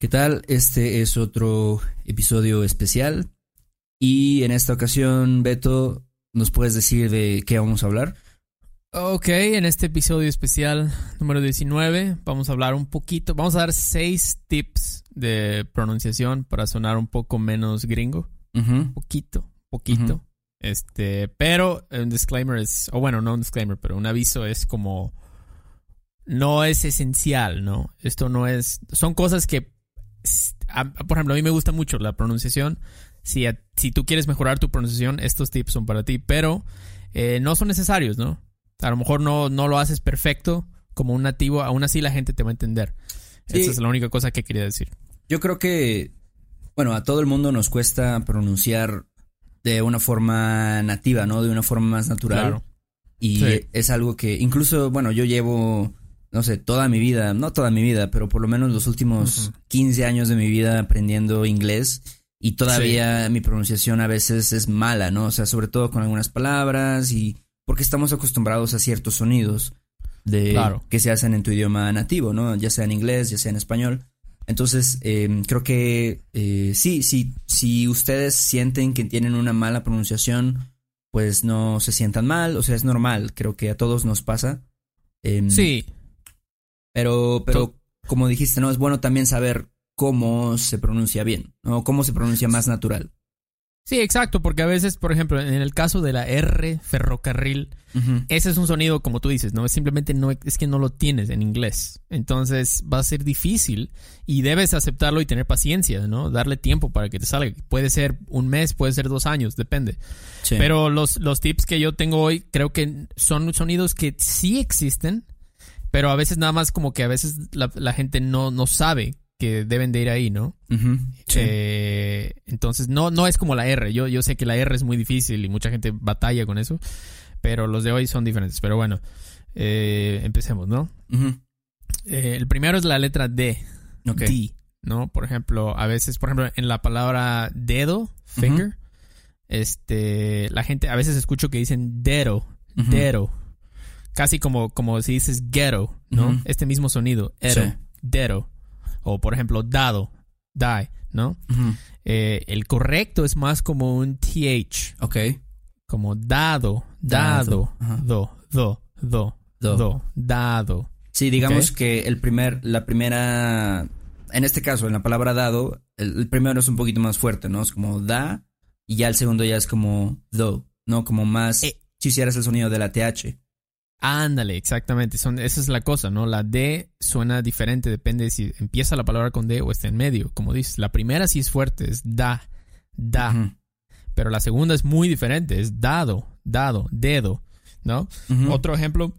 ¿Qué tal? Este es otro episodio especial y en esta ocasión, Beto, ¿nos puedes decir de qué vamos a hablar? Ok, en este episodio especial número 19 vamos a hablar un poquito, vamos a dar seis tips de pronunciación para sonar un poco menos gringo. Ujú, Poquito, poquito. Este, pero un disclaimer es, o bueno, no un disclaimer, pero un aviso es como, no es esencial, ¿no? Esto no es, son cosas que, a- por ejemplo, a mí me gusta mucho la pronunciación. Si, a- si tú quieres mejorar tu pronunciación, estos tips son para ti, pero eh, no son necesarios, ¿no? A lo mejor no, no lo haces perfecto como un nativo, aún así la gente te va a entender. Sí. Esa es la única cosa que quería decir. Yo creo que, bueno, a todo el mundo nos cuesta pronunciar de una forma nativa, ¿no? De una forma más natural. Claro. Y Sí. es algo que incluso, bueno, yo llevo, no sé, toda mi vida, no toda mi vida, pero por lo menos los últimos Ujú. 15 años de mi vida aprendiendo inglés y todavía mi pronunciación a veces es mala, ¿no? O sea, sobre todo con algunas palabras y porque estamos acostumbrados a ciertos sonidos de Claro. que se hacen en tu idioma nativo, ¿no? Ya sea en inglés, ya sea en español. Entonces, eh, creo que eh, sí, sí, si ustedes sienten que tienen una mala pronunciación, pues no se sientan mal, o sea, es normal, creo que a todos nos pasa. Em, Sí, Pero, pero como dijiste, ¿no? Es bueno también saber cómo se pronuncia bien, ¿no? Cómo se pronuncia más natural. Sí, exacto, porque a veces, por ejemplo, en el caso de la R ferrocarril, ese es un sonido como tú dices, ¿no? Es simplemente no es que no lo tienes en inglés. Entonces va a ser difícil y debes aceptarlo y tener paciencia, ¿no? Darle tiempo para que te salga. Puede ser un mes, puede ser dos años, depende. Sí. Pero los, los tips que yo tengo hoy creo que son sonidos que sí existen, pero a veces nada más como que a veces la, la gente no, no sabe que deben de ir ahí, ¿no? Sí. Eh, entonces, no, no es como la R. Yo, yo sé que la R es muy difícil y mucha gente batalla con eso. Pero los de hoy son diferentes. Pero bueno, eh, empecemos, ¿no? Eh, el primero es la letra D. D, ¿no? Por ejemplo, a veces, por ejemplo, en la palabra dedo, finger, este, la gente, a veces escucho que dicen dedo, dedo. Casi como, como si dices ghetto, ¿no? Este mismo sonido, ero, Sí. dedo. O por ejemplo, dado, die, ¿no? Eh, el correcto es más como un TH, Ok. como dado, Dado, do, do, do, Do. do, dado. Sí, digamos que el primer, la primera, en este caso, en la palabra dado, el, el primero es un poquito más fuerte, ¿no? Es como da, y ya el segundo ya es como do, ¿no? Como más, Eh. si hicieras el sonido de la TH. Ándale, exactamente. Son, esa es la cosa, ¿no? La D suena diferente, depende de si empieza la palabra con D o está en medio. Como dices, la primera sí es fuerte, es da, da. Pero la segunda es muy diferente, es dado, dado, dedo, ¿no? Otro ejemplo,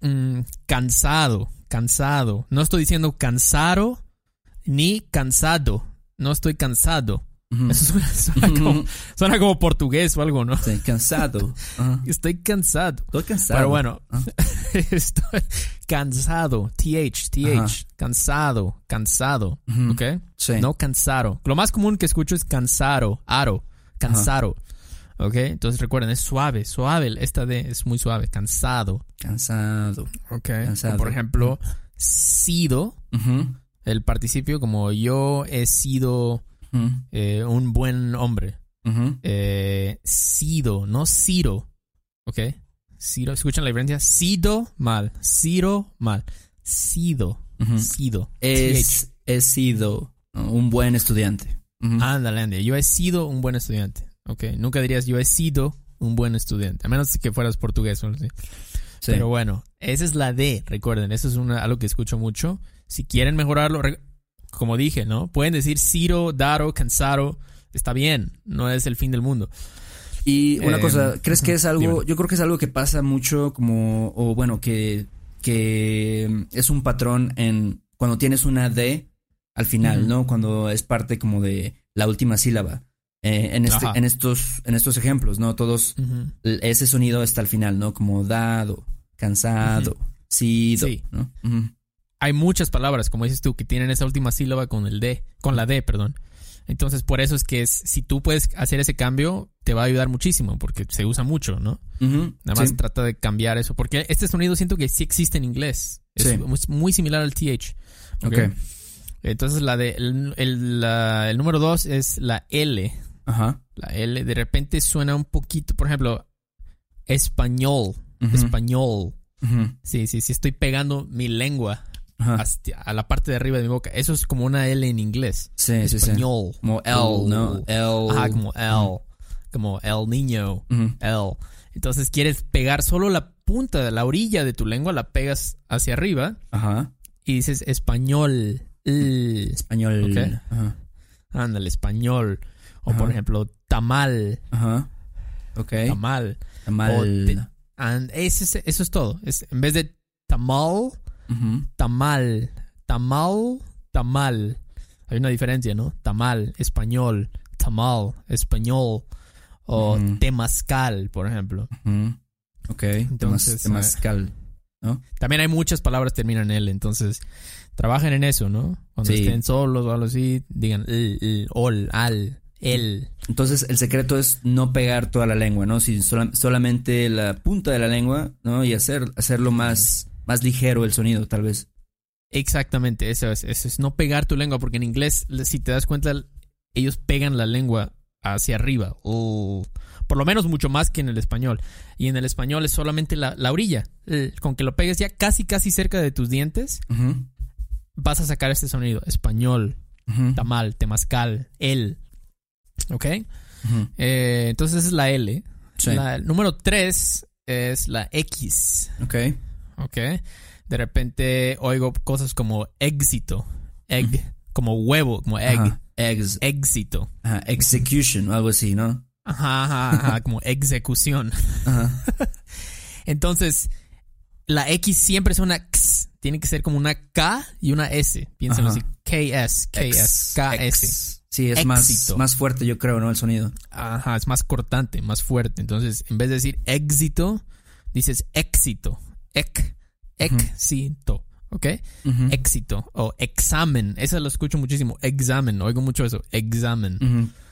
mm, cansado, cansado. No estoy diciendo cansado ni cansado. No estoy cansado. Eso suena, suena como, suena como portugués o algo, ¿no? Sí, cansado. Estoy cansado. Estoy cansado. Pero bueno, Ah. estoy cansado. TH, TH. Cansado, cansado. ¿Ok? Sí. No cansado. Lo más común que escucho es cansado, aro, cansado. ¿Ok? Entonces recuerden, es suave, suave. Esta D es muy suave. Cansado. Cansado. ¿Ok? Cansado. O por ejemplo, sido, el participio como yo he sido Ujú. eh, un buen hombre. Eh, sido, no Ciro. ¿Ok? Ciro, ¿escuchan la diferencia? Sido mal, Ciro mal. Sido, sido. Es, he sido un buen estudiante. Ándale, ándale. Yo he sido un buen estudiante. ¿Ok? Nunca dirías yo he sido un buen estudiante. A menos que fueras portugués o algo así. Sí. Pero bueno, esa es la D, recuerden, eso es una, algo que escucho mucho. Si quieren mejorarlo, como dije, ¿no? Pueden decir Ciro, Daro, Cansaro, está bien, no es el fin del mundo. Y una Eh, cosa, ¿crees que es algo? dímelo. Yo creo que es algo que pasa mucho como, o bueno, que, que es un patrón en cuando tienes una D al final. ¿no? Cuando es parte como de la última sílaba. Eh, en, este, en, estos, en estos ejemplos, ¿no? Todos, ese sonido está al final, ¿no? Como dado, cansado, sido, Sí. ¿no? Hay muchas palabras, como dices tú, que tienen esa última sílaba con el D, con la D, perdón. Entonces, por eso es que es- si tú puedes hacer ese cambio, te va a ayudar muchísimo, porque se usa mucho, ¿no? Nada más sí. trata de cambiar eso, porque este sonido siento que sí existe en inglés. Es Sí. muy- muy similar al TH. ¿ok? Ok. Entonces la de el, el, la- el número dos es la L. Ajá. La L de repente suena un poquito, por ejemplo, español. Español. Sí, sí, sí, estoy pegando mi lengua. Hasta a la parte de arriba de mi boca. Eso es como una L en inglés. Sí, sí, sí. Español. Como L, ¿no? L. Ajá, como L. Como el niño. L. Entonces quieres pegar solo la punta de la orilla de tu lengua, la pegas hacia arriba Ajá. y dices español. L. Español. Ok. Ajá. Ándale, español. O Ajá. por ejemplo, tamal. Ajá. Ok. Tamal. Tamal. Te- And ese es- eso es todo. Es, en vez de tamal, Tamal. Tamal, tamal. Hay una diferencia, ¿no? Tamal, español. Tamal, español. O Ujú. temazcal, por ejemplo. Ujú. Ok. Entonces, temazcal. También hay muchas palabras que terminan en L, entonces trabajen en eso, ¿no? Cuando Sí. estén solos o algo así, digan l, l, ol, al, el. Entonces, el secreto es no pegar toda la lengua, ¿no? Si sola- solamente la punta de la lengua, ¿no? Y hacer, hacerlo más, más ligero el sonido, tal vez. Exactamente, eso es, eso es no pegar tu lengua, porque en inglés, si te das cuenta, ellos pegan la lengua hacia arriba. o por lo menos mucho más que en el español. Y en el español es solamente la, la orilla. Eh, Con que lo pegues ya casi, casi cerca de tus dientes, vas a sacar este sonido. Español, tamal, temazcal, el. ¿Ok? Ujú. Eh, entonces esa es la L. Sí. La el número 3 es la X. Ok. ¿Ok? De repente oigo cosas como éxito. Egg. Como huevo, como egg. Ajá. Eggs. Éxito. Ajá. Execution o algo así, ¿no? Ajá, ajá, ajá, como ejecución. Ajá. Entonces, la X siempre es una X. Tiene que ser como una K y una S. Piénsenlo así. KS, KS, KS. Sí, es más, más fuerte, yo creo, ¿no? El sonido. Ajá, es más cortante, más fuerte. Entonces, en vez de decir éxito, dices éxito. Ec, éxito. ¿Ok? Éxito. O examen. Eso lo escucho muchísimo. Examen. Oigo mucho eso. Examen.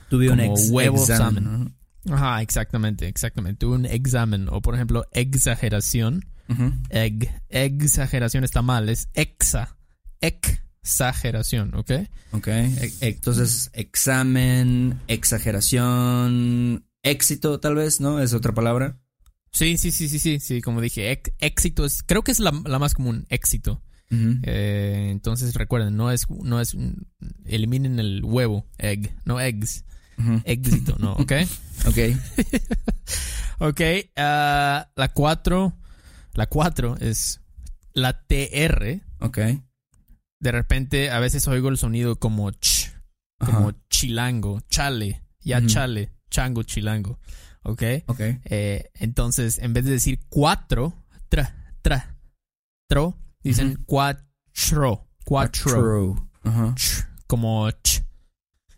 Tuve un Como ex huevo examen. Ajá, exactamente, exactamente. Tuve un examen. O por ejemplo, exageración. Ujú. Eg, exageración está mal. Es exa. Exageración, ¿ok? Ok. E- Entonces, examen, exageración, éxito, tal vez, ¿no? Es otra palabra. Sí, sí, sí, sí, sí. Sí, como dije, éxito es. Creo que es la, la más común, éxito. Eh, entonces recuerden, no es, no es, eliminen el huevo, egg, no eggs, éxito, no, ¿ok? Ok. ok, ah, la 4, la 4 es la TR. Ok. De repente a veces oigo el sonido como ch, como chilango, chale, ya chale, chango, chilango, ¿ok? Ok. Eh, entonces, en vez de decir cuatro, tra, tra, tro, dicen cuatro, cuatro. Ch, como ch.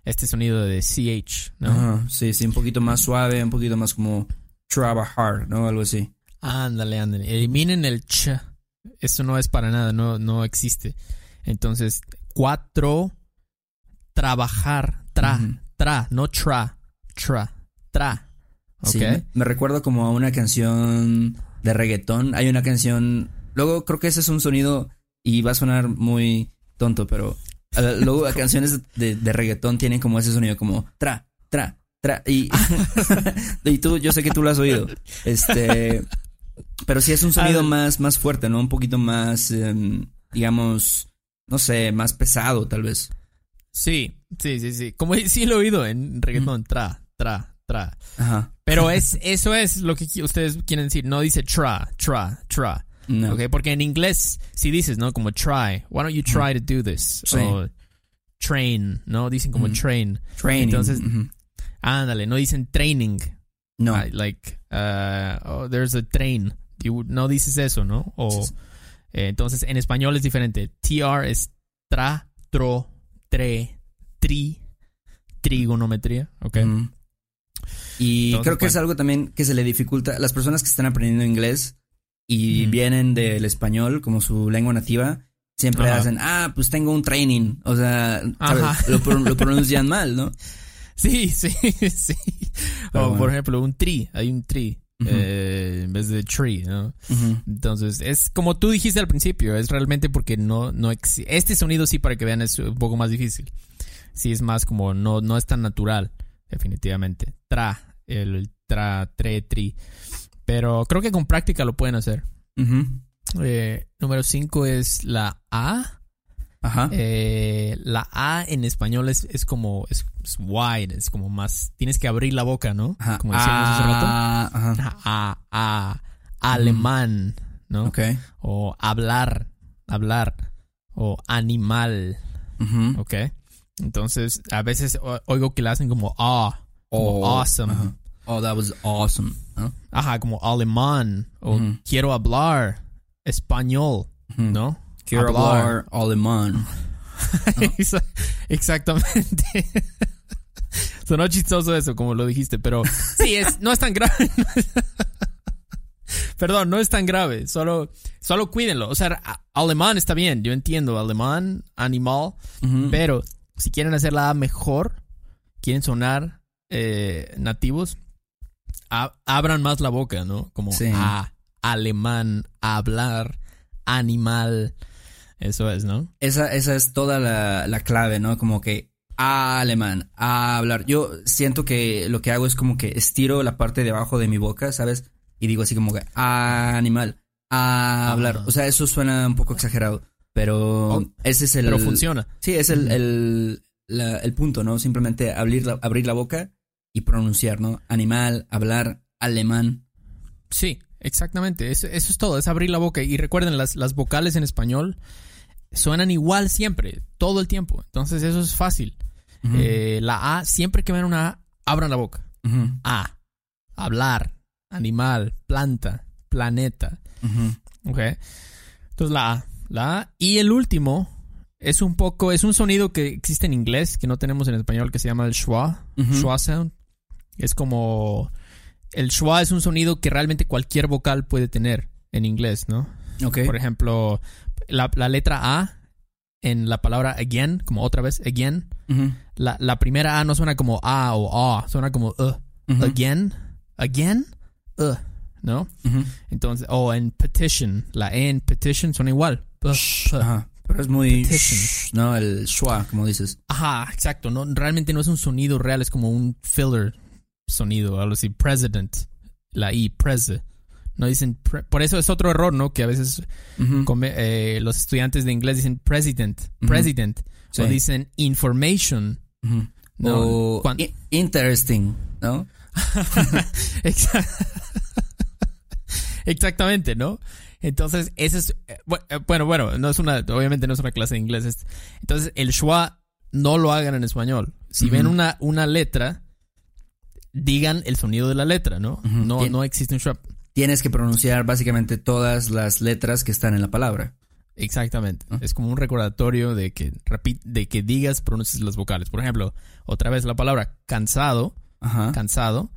Este sonido de CH, ¿no? Ajá. Sí, sí, un poquito más suave, un poquito más como trabajar, ¿no? Algo así. Ándale, ándale. Eliminen el ch. Eso no es para nada, no, no existe. Entonces, cuatro, trabajar, tra, tra, no tra, tra, tra. Sí, me, recuerdo como a una canción de reggaetón. Hay una canción. Luego creo que ese es un sonido y va a sonar muy tonto, pero eh, luego las canciones de, de reggaetón tienen como ese sonido como tra, tra, tra. Y, y tú, yo sé que tú lo has oído. Este. Pero sí es un sonido Ah, más, más fuerte, ¿no? Un poquito más, em, digamos, no sé, más pesado, tal vez. Sí, sí, sí, sí. Como sí lo he oído en reggaetón, tra, tra, tra. Ajá. Pero es, eso es lo que ustedes quieren decir. No dice tra, tra, tra. No. Porque en inglés si dices, ¿no? Como try. Why don't you try to do this? Sí. O train, ¿no? Dicen como Mm. train. Training. Entonces-. Ándale, no dicen training. No. Like, uh, oh, there's a train. You- no dices eso, ¿no? O, eh, entonces, en español es diferente. TR es tra, tro, tre, tri, trigonometría, ¿ok? Ujú. Y Entonces, creo que es algo también que se le dificulta. Las personas que están aprendiendo inglés y vienen del español como su lengua nativa, siempre Ajá. hacen, ah, pues tengo un training. O sea. Lo, pro- lo pronuncian mal, ¿no? Sí, sí, sí. Pero o por ejemplo, un tri, hay un tri. eh, en vez de tree, ¿no? Entonces, es como tú dijiste al principio, es realmente porque no, no Este sonido sí, para que vean, es un poco más difícil. Sí, es más como, no, no es tan natural, definitivamente. Tra, el tra, tre, tri. Pero creo que con práctica lo pueden hacer. Ujú. Eh, número 5 es la A. Ajá. Eh, la A en español es, es como, es, es wide, es como más, tienes que abrir la boca, ¿no? Ajá. Como decíamos hace rato. Ah, ajá. A, A, alemán, ¿no? Ok. O hablar, hablar. O animal, Ujú. ¿ok? Entonces, a veces oigo que le hacen como ah, como Oh, awesome. ajá. Oh, that was awesome. ¿no? Ajá, como alemán. O quiero hablar español. ¿no? Quiero hablar alemán. Exa- Exactamente. Sonó chistoso eso, como lo dijiste, pero sí, es, no es tan grave. Perdón, no es tan grave. Solo, solo cuídenlo. O sea, alemán está bien, yo entiendo. Alemán, animal. Pero si quieren hacer la A mejor, quieren sonar eh, nativos, a- abran más la boca, ¿no? Como Sí. A, alemán, hablar, animal. Eso es, ¿no? Esa, esa es toda la, la clave, ¿no? Como que a alemán, a hablar. Yo siento que lo que hago es como que estiro la parte de abajo de mi boca, ¿sabes? Y digo así como que a animal, a hablar. O sea, eso suena un poco exagerado, pero Oh, ese es el... Pero funciona. Sí, es el, el, la- el punto, ¿no? Simplemente abrir la, abrir la boca y pronunciar, ¿no? Animal, hablar, alemán. Sí, exactamente. Eso, eso es todo, es abrir la boca. Y recuerden, las, las vocales en español suenan igual siempre, todo el tiempo. Entonces eso es fácil. Eh, la A, siempre que vean una A, abran la boca. A, hablar, animal, planta, planeta. ¿Ok? Entonces la A, la A. Y el último es un poco, es un sonido que existe en inglés, que no tenemos en español, que se llama el schwa, schwa sound. Es como, el schwa es un sonido que realmente cualquier vocal puede tener en inglés, ¿no? Ok. Por ejemplo, la, la letra A en la palabra again, como otra vez, again, la, la primera A no suena como A o A, suena como uh, again, again, uh, ¿no? Entonces, o en petition, la E en petition suena igual. Pero es muy... Shh, ¿No? El schwa, como dices. Ajá, exacto. No, realmente no es un sonido real, es como un filler sonido, algo así. President, la I, prese. No dicen, pre- por eso es otro error, ¿no? Que a veces come- eh, los estudiantes de inglés dicen president, president, Sí. o dicen information. No, O interesting, ¿no? Exa- Exactamente, ¿no? Entonces, ese es. eh, eh, Bueno, bueno, no es una. Obviamente no es una clase de inglés. es- entonces, el schwa no lo hagan en español. Si ven una, una letra, digan el sonido de la letra, ¿no? No, Tien- no existe un schwa. Tienes que pronunciar básicamente todas las letras que están en la palabra. Exactamente. Es como un recordatorio de que, de que digas, pronuncies las vocales. Por ejemplo, otra vez la palabra cansado, Ajá. cansado.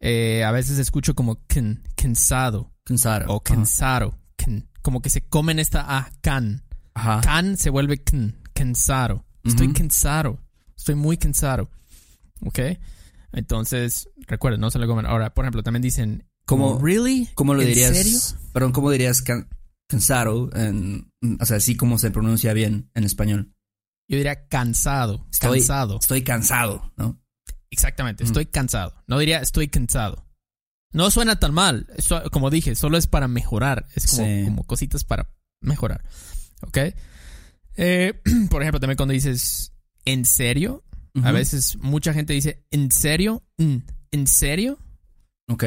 eh, a veces escucho como can, cansado. Cansado. o cansado. can- como que se comen esta A, can. Ajá. Can se vuelve can, cansado. Estoy Ujú. cansado. Estoy muy cansado. ¿Ok? Entonces, recuerden, no se lo comen. Ahora, por ejemplo, también dicen, ¿Cómo- como, ¿really? ¿Cómo lo ¿En dirías? serio? Perdón, ¿cómo dirías can- cansado? En, o sea, así como se pronuncia bien en español. Yo diría cansado. Estoy- cansado. Estoy cansado, ¿no? Exactamente, estoy cansado. No diría estoy cansado. No suena tan mal. Como dije, solo es para mejorar. Es como, Sí. como cositas para mejorar. ¿Ok? Eh, por ejemplo, también cuando dices ¿en serio? A veces mucha gente dice ¿en serio? Mm, ¿En serio? Ok.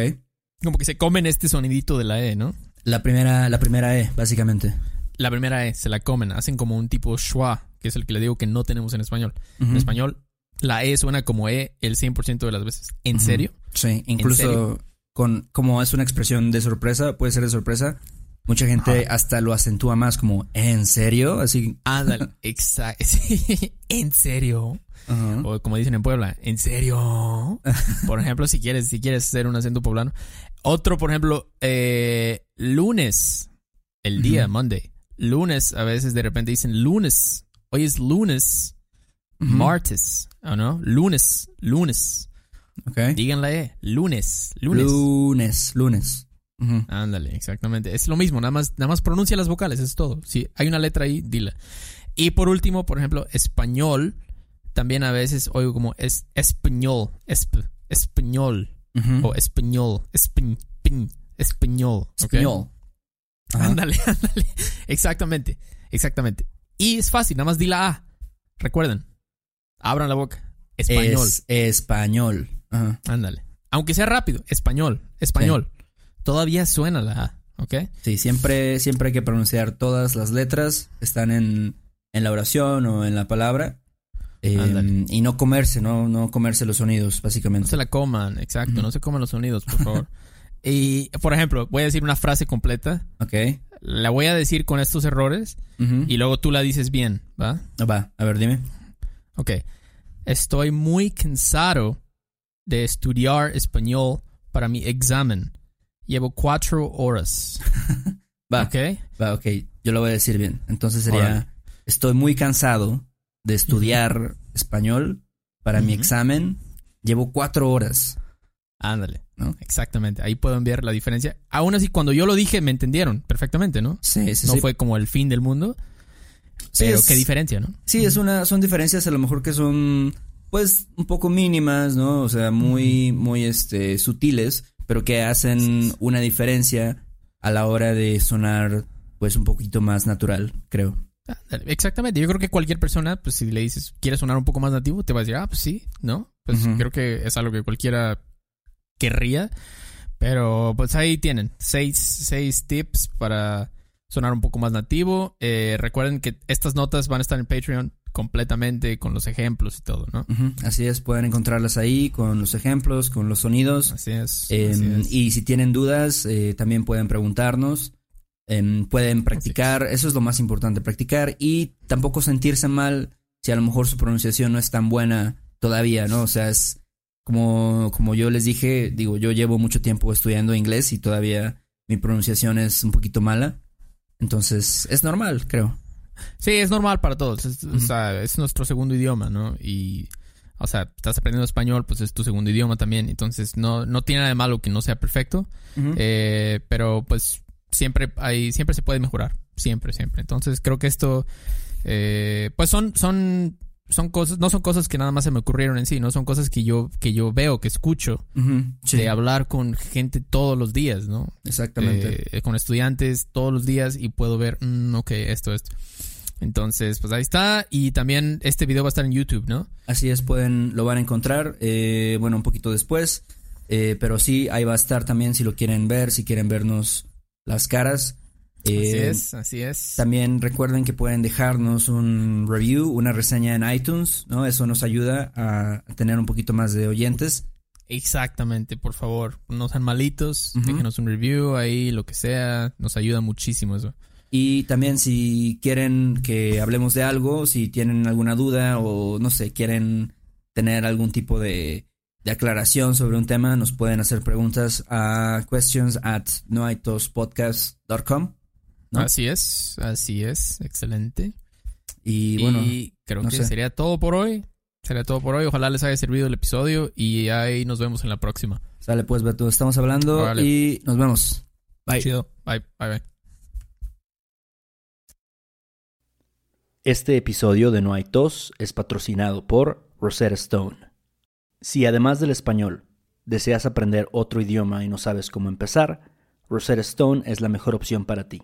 Como que se comen este sonidito de la E, ¿no? La primera, la primera E, básicamente. La primera E, se la comen. Hacen como un tipo schwa, que es el que le digo que no tenemos en español. En español, la E suena como E el 100% de las veces. ¿En serio? Sí, incluso? Con como es una expresión de sorpresa, puede ser de sorpresa. Mucha gente Ajá. hasta lo acentúa más como ¿en serio? Así. Ándale, exacto. ¿En serio? O como dicen en Puebla, ¿en serio? Por ejemplo, si quieres, si quieres hacer un acento poblano. Otro, por ejemplo, eh, lunes, el día. Monday. Lunes, a veces de repente dicen lunes. Hoy es lunes, martes, ¿o no? Lunes, lunes. Ok. Digan la E. Lunes. Lunes. Lunes, lunes. Ándale, exactamente. Es lo mismo, nada más, nada más pronuncia las vocales, es todo. Si hay una letra ahí, dila. Y por último, por ejemplo, español. También a veces oigo como es español, esp- español o español, espi- pin- español. Español. Ándale, ándale. Exactamente, exactamente. Y es fácil, nada más di la A. Recuerden, abran la boca. Español. Es español. Ajá. Ándale. Aunque sea rápido, español, español. Todavía suena la A, ¿ok? Sí, siempre, siempre hay que pronunciar todas las letras. Están en, en la oración o en la palabra. Eh, Ándale. y no comerse, no, no comerse los sonidos, No básicamente. se la coman, exacto, no se coman los sonidos, por favor. y, por ejemplo, voy a decir una frase completa. Ok. La voy a decir con estos errores y luego tú la dices bien, ¿va? Va, a ver, dime. Ok. Estoy muy cansado de estudiar español para mi examen. Llevo cuatro horas. Va, ¿Ok? va, ok. Yo lo voy a decir bien. Entonces sería, estoy muy cansado de estudiar español para mi examen. Llevo cuatro horas. Ándale. ¿No? Exactamente. Ahí puedo enviar la diferencia. Aún así, cuando yo lo dije, me entendieron perfectamente, ¿no? Sí, sí, no sí. fue como el fin del mundo. Sí, pero es- qué diferencia, ¿no? Sí, es una, son diferencias a lo mejor que son, pues, un poco mínimas, ¿no? O sea, muy, muy, este, sutiles, pero que hacen una diferencia a la hora de sonar, pues, un poquito más natural, creo. Exactamente. Yo creo que cualquier persona, pues si le dices, ¿quieres sonar un poco más nativo? Te va a decir, ah, pues sí, ¿no? Pues creo que es algo que cualquiera querría. Pero pues ahí tienen seis, seis tips para sonar un poco más nativo. Eh, recuerden que estas notas van a estar en Patreon completamente con los ejemplos y todo, ¿no? Así es, pueden encontrarlas ahí con los ejemplos, con los sonidos. Así es. Em, así es. y si tienen dudas, eh, también pueden preguntarnos. Em, pueden practicar, eso es lo más importante, practicar y tampoco sentirse mal si a lo mejor su pronunciación no es tan buena todavía, ¿no? O sea, es como, como yo les dije, digo, yo llevo mucho tiempo estudiando inglés y todavía mi pronunciación es un poquito mala. Entonces, es normal, creo. Sí, es normal para todos. Es, o sea, es nuestro segundo idioma, ¿no? Y, o sea, estás aprendiendo español, pues es tu segundo idioma también. Entonces, no, no tiene nada de malo que no sea perfecto. Eh, pero, pues, siempre hay, siempre se puede mejorar. Siempre, siempre. Entonces, creo que esto, eh, pues son, son, son cosas, no son cosas que nada más se me ocurrieron en sí, ¿no? Son cosas que yo, que yo veo, que escucho, sí, de hablar con gente todos los días, ¿no? exactamente. eh, con estudiantes todos los días y puedo ver, mm, ok, esto, esto. Entonces, pues ahí está. Y también este video va a estar en YouTube, ¿no? Así es, pueden, lo van a encontrar, eh, bueno, un poquito después, eh, pero sí, ahí va a estar también si lo quieren ver, si quieren vernos las caras. Así Eh, es, así es. También recuerden que pueden dejarnos un review, una reseña en iTunes, ¿no? Eso nos ayuda a tener un poquito más de oyentes. Exactamente, por favor, no sean malitos, déjenos un review ahí, lo que sea, nos ayuda muchísimo eso. Y también si quieren que hablemos de algo, si tienen alguna duda o no sé, quieren tener algún tipo de, de aclaración sobre un tema, nos pueden hacer preguntas a questions at noaitospodcast.com. ¿No? Así es, así es, excelente. Y bueno, y creo no que sé. sería todo por hoy. Sería todo por hoy. Ojalá les haya servido el episodio y ahí nos vemos en la próxima. sale pues, Beto, estamos hablando y nos vemos. Bye. Chido. Bye, bye, bye. Este episodio de No hay tos es patrocinado por Rosetta Stone. Si además del español deseas aprender otro idioma y no sabes cómo empezar, Rosetta Stone es la mejor opción para ti.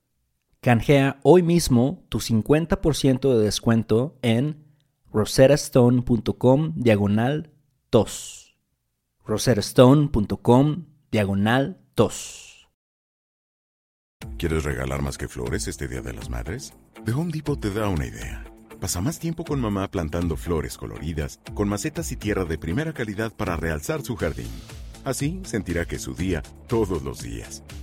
Canjea hoy mismo tu 50% de descuento en rosettastone.com diagonal tos. rosettastone.com diagonal tos. ¿Quieres regalar más que flores este Día de las Madres? The Home Depot te da una idea. Pasa más tiempo con mamá plantando flores coloridas, con macetas y tierra de primera calidad para realzar su jardín. Así sentirá que es su día todos los días.